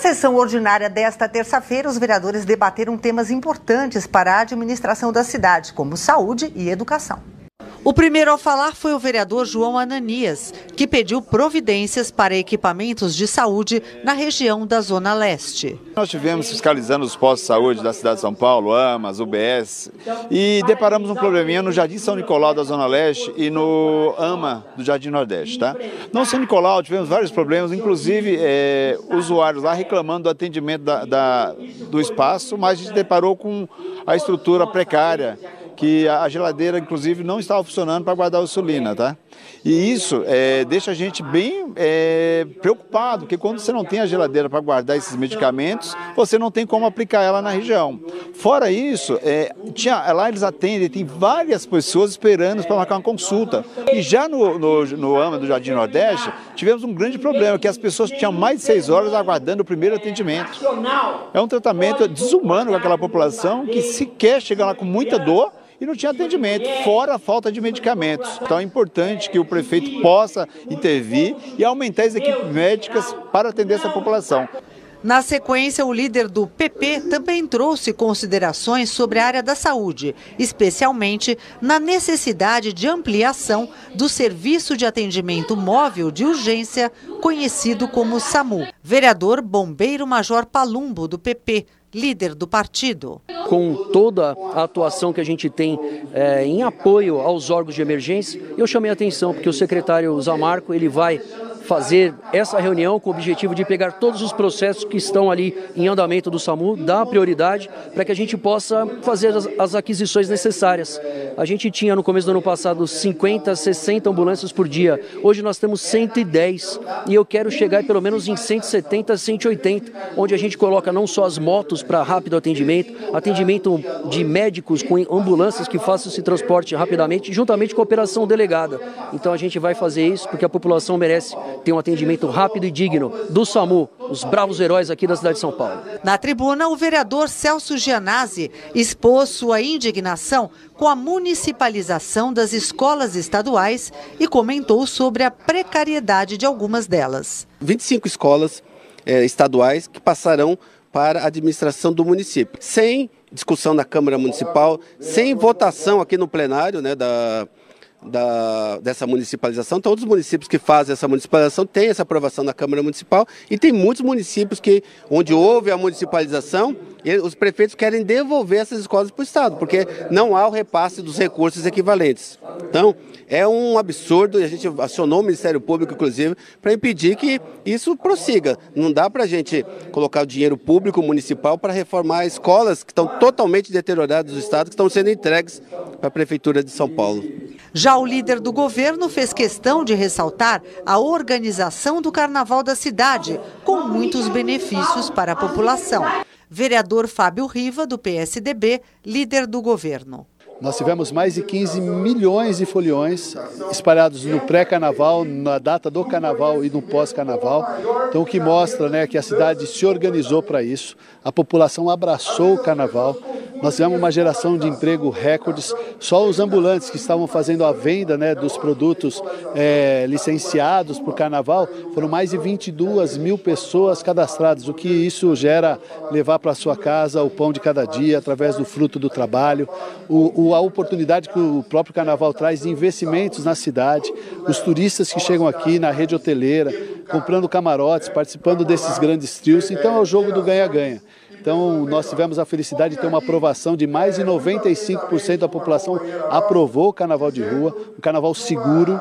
sessão ordinária desta terça-feira, os vereadores debateram temas importantes para a administração da cidade, como saúde e educação. O primeiro a falar foi o vereador João Ananias, que pediu providências para equipamentos de saúde na região da Zona Leste. Nós tivemos fiscalizando os postos de saúde da cidade de São Paulo, AMAS, UBS, e deparamos um probleminha no Jardim São Nicolau da Zona Leste e no AMA do Jardim Nordeste. Tá? No São Nicolau tivemos vários problemas, inclusive é, usuários lá reclamando do atendimento da, da, do espaço, mas a gente deparou com a estrutura precária que a geladeira, inclusive, não estava funcionando para guardar a insulina, tá? E isso é, deixa a gente bem é, preocupado, porque quando você não tem a geladeira para guardar esses medicamentos, você não tem como aplicar ela na região. Fora isso, é, tinha, lá eles atendem, tem várias pessoas esperando para marcar uma consulta. E já no, no, no AMA do Jardim Nordeste, tivemos um grande problema, que as pessoas tinham mais de seis horas aguardando o primeiro atendimento. É um tratamento desumano com aquela população que sequer chega lá com muita dor e não tinha atendimento, fora a falta de medicamentos. Então é importante que o prefeito possa intervir e aumentar as equipes médicas para atender essa população. Na sequência, o líder do PP também trouxe considerações sobre a área da saúde, especialmente na necessidade de ampliação do serviço de atendimento móvel de urgência, conhecido como SAMU. Vereador Bombeiro Major Palumbo, do PP, líder do partido. Com toda a atuação que a gente tem é, em apoio aos órgãos de emergência, eu chamei a atenção porque o secretário Zamarco ele vai fazer essa reunião com o objetivo de pegar todos os processos que estão ali em andamento do SAMU, dar prioridade para que a gente possa fazer as, as, aquisições necessárias. A gente tinha no começo do ano passado 50, 60 ambulâncias por dia. Hoje nós temos 110 e eu quero chegar pelo menos em 170, 180, onde a gente coloca não só as motos para rápido atendimento, atendimento de médicos com ambulâncias que façam esse transporte rapidamente, juntamente com a operação delegada. Então a gente vai fazer isso porque a população merece ter um atendimento rápido e digno do SAMU, os bravos heróis aqui da cidade de São Paulo. Na tribuna, o vereador Celso Gianazzi expôs sua indignação com a municipalização das escolas estaduais e comentou sobre a precariedade de algumas delas. 25 escolas é, estaduais que passarão para a administração do município, sem discussão na Câmara Municipal, sem votação aqui no plenário né, da, da, dessa municipalização. Todos os municípios que fazem essa municipalização têm essa aprovação na Câmara Municipal e tem muitos municípios que, onde houve a municipalização, os prefeitos querem devolver essas escolas para o Estado, porque não há o repasse dos recursos equivalentes. Então, é um absurdo e a gente acionou o Ministério Público, inclusive, para impedir que isso prossiga. Não dá para a gente colocar o dinheiro público municipal para reformar escolas que estão totalmente deterioradas do Estado, que estão sendo entregues para a Prefeitura de São Paulo. Já o líder do governo fez questão de ressaltar a organização do Carnaval da cidade, com muitos benefícios para a população. Vereador Fábio Riva, do PSDB, líder do governo. Nós tivemos mais de 15 milhões de foliões espalhados no pré-carnaval, na data do carnaval e no pós-carnaval. Então, o que mostra né, que a cidade se organizou para isso, a população abraçou o carnaval. Nós tivemos uma geração de emprego recordes. Só os ambulantes que estavam fazendo a venda né, dos produtos é, licenciados para o carnaval foram mais de 22 mil pessoas cadastradas, o que isso gera levar para sua casa o pão de cada dia através do fruto do trabalho, o, o, a oportunidade que o próprio carnaval traz de investimentos na cidade, os turistas que chegam aqui na rede hoteleira, comprando camarotes, participando desses grandes trios. Então é o jogo do ganha-ganha. Então, nós tivemos a felicidade de ter uma aprovação de mais de 95% da população aprovou o carnaval de rua, um carnaval seguro.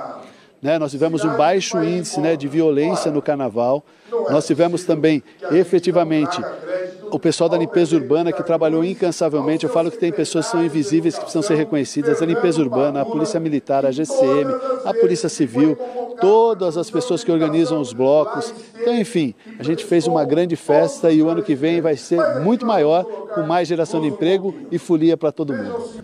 Né? Nós tivemos um baixo índice né, de violência no carnaval. Nós tivemos também, efetivamente, o pessoal da limpeza urbana que trabalhou incansavelmente. Eu falo que tem pessoas que são invisíveis que precisam ser reconhecidas: a limpeza urbana, a polícia militar, a GCM, a polícia civil, todas as pessoas que organizam os blocos. Então, enfim, a gente fez uma grande festa e o ano que vem vai ser muito maior, com mais geração de emprego e folia para todo mundo.